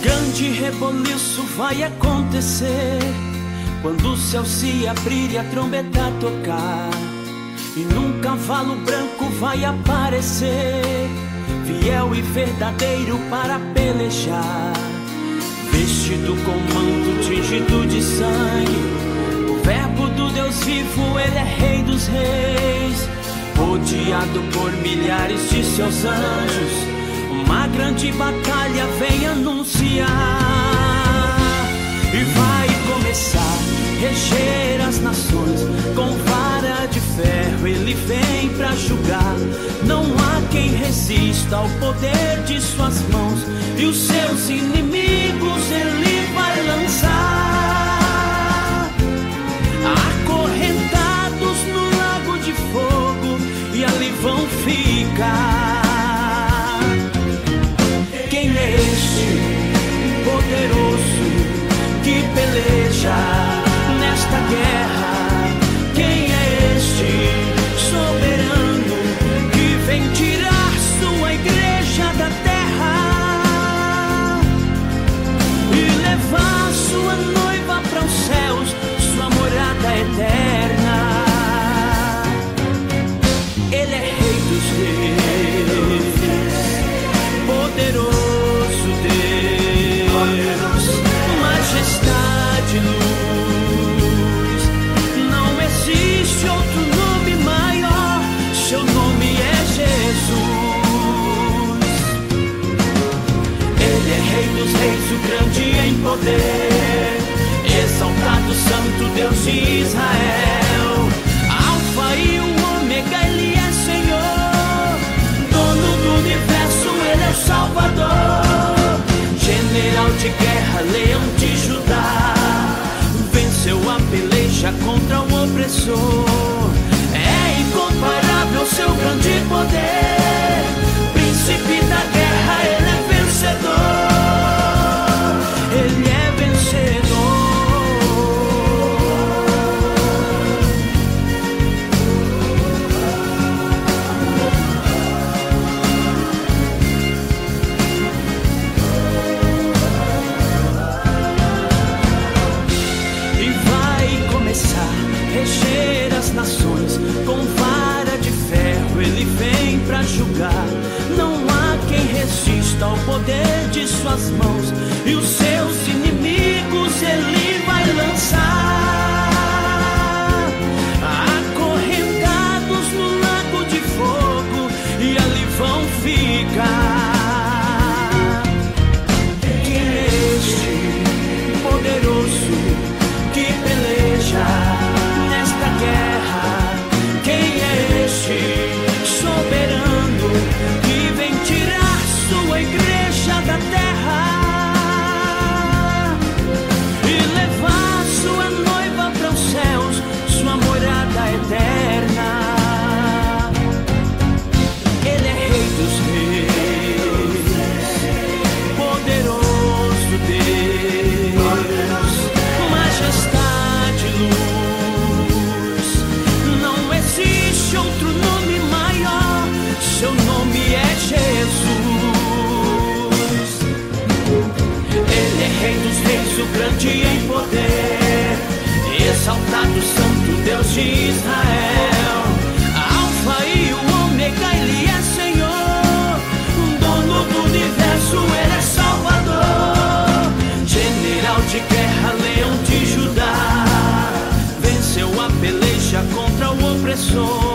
grande reboliço vai acontecer quando o céu se abrir e a trombeta tocar. E num cavalo branco vai aparecer, fiel e verdadeiro para pelejar. Vestido com manto tingido de sangue, o Verbo do Deus vivo, ele é Rei dos Reis. Rodeado por milhares de seus anjos uma grande batalha vem anunciar e vai começar reger as nações com vara de ferro. Ele vem para julgar. Não há quem resista ao poder de suas mãos e os seus inimigos ele julgar. Não há quem resista ao poder de suas mãos e os seus grande em poder, exaltado Santo Deus de Israel. Alfa e o Ômega, Ele é Senhor, dono do universo, Ele é Salvador, General de guerra, Leão de Judá, venceu a peleja contra o opressor.